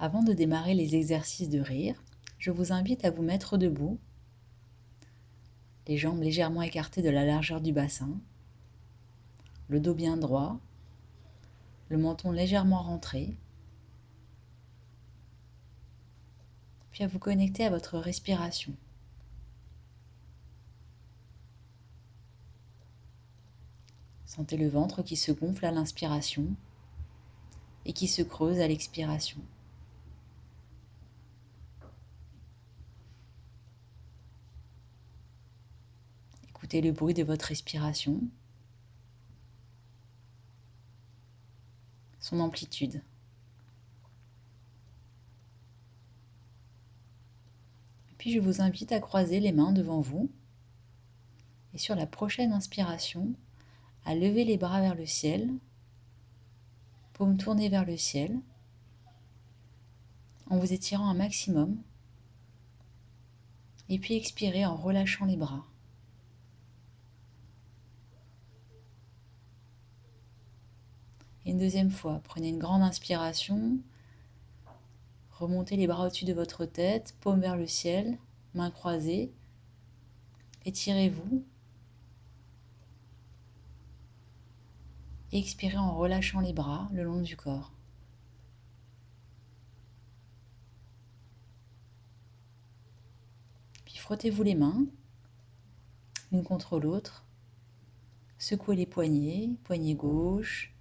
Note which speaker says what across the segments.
Speaker 1: Avant de démarrer les exercices de rire, je vous invite à vous mettre debout, les jambes légèrement écartées de la largeur du bassin, le dos bien droit, le menton légèrement rentré, puis à vous connecter à votre respiration. Sentez le ventre qui se gonfle à l'inspiration et qui se creuse à l'expiration. Écoutez le bruit de votre respiration, son amplitude. Puis je vous invite à croiser les mains devant vous. Et sur la prochaine inspiration, à lever les bras vers le ciel, paume tournée vers le ciel, en vous étirant un maximum, et puis expirez en relâchant les bras. Une deuxième fois, prenez une grande inspiration, remontez les bras au-dessus de votre tête, paume vers le ciel, mains croisées, étirez-vous expirez en relâchant les bras le long du corps. Puis frottez-vous les mains, l'une contre l'autre. Secouez les poignets, poignet gauche,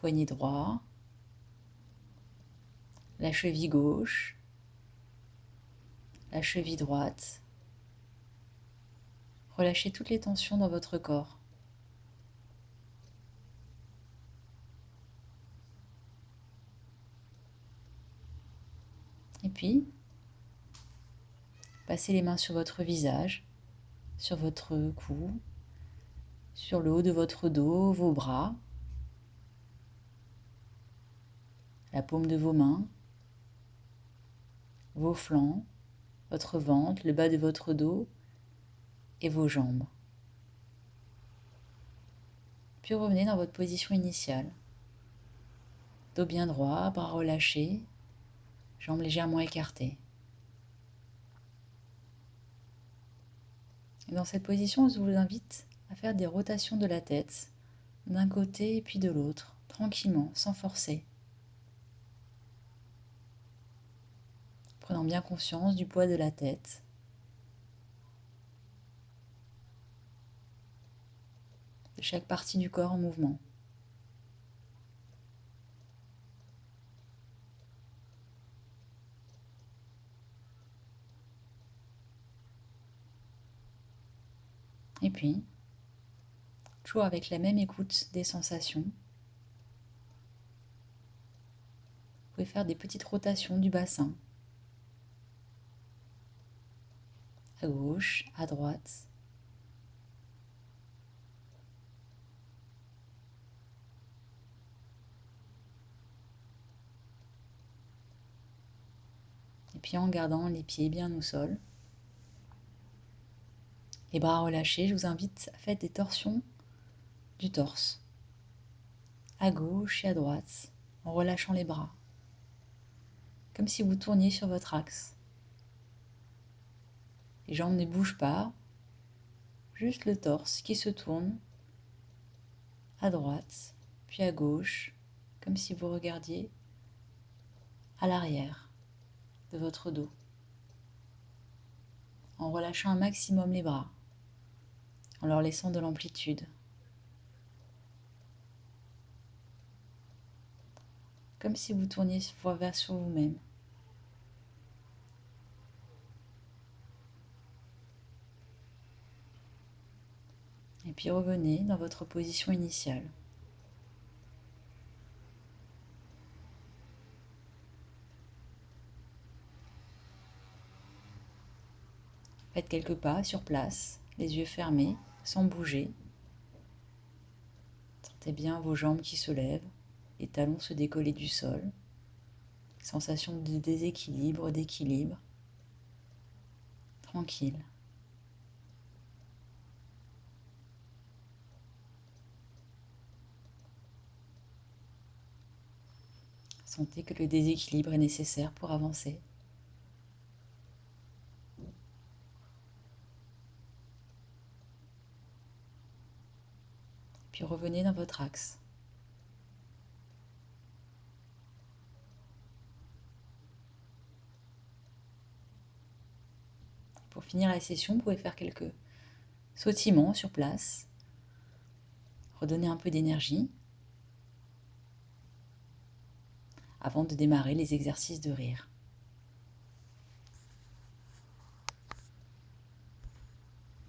Speaker 1: poignet droit, la cheville gauche, la cheville droite. Relâchez toutes les tensions dans votre corps. Et puis, passez les mains sur votre visage, sur votre cou, sur le haut de votre dos, vos bras, la paume de vos mains, vos flancs, votre ventre, le bas de votre dos et vos jambes. Puis revenez dans votre position initiale. Dos bien droit, bras relâchés, jambes légèrement écartées. dans cette position, je vous invite à faire des rotations de la tête d'un côté et puis de l'autre, tranquillement, sans forcer. Prenant bien conscience du poids de la tête. De chaque partie du corps en mouvement. Et puis, toujours avec la même écoute des sensations, vous pouvez faire des petites rotations du bassin. À gauche, à droite. Et puis en gardant les pieds bien au sol. Les bras relâchés, je vous invite à faire des torsions du torse, à gauche et à droite, en relâchant les bras, comme si vous tourniez sur votre axe. Les jambes ne bougent pas, juste le torse qui se tourne à droite, puis à gauche, comme si vous regardiez à l'arrière de votre dos, en relâchant un maximum les bras en leur laissant de l'amplitude. Comme si vous tourniez vers vous-même. Et puis revenez dans votre position initiale. Faites quelques pas sur place, les yeux fermés sans bouger. Sentez bien vos jambes qui se lèvent, les talons se décoller du sol. Sensation de déséquilibre, d'équilibre. Tranquille. Sentez que le déséquilibre est nécessaire pour avancer. Puis revenez dans votre axe. Pour finir la session, vous pouvez faire quelques sautillements sur place. Redonner un peu d'énergie avant de démarrer les exercices de rire.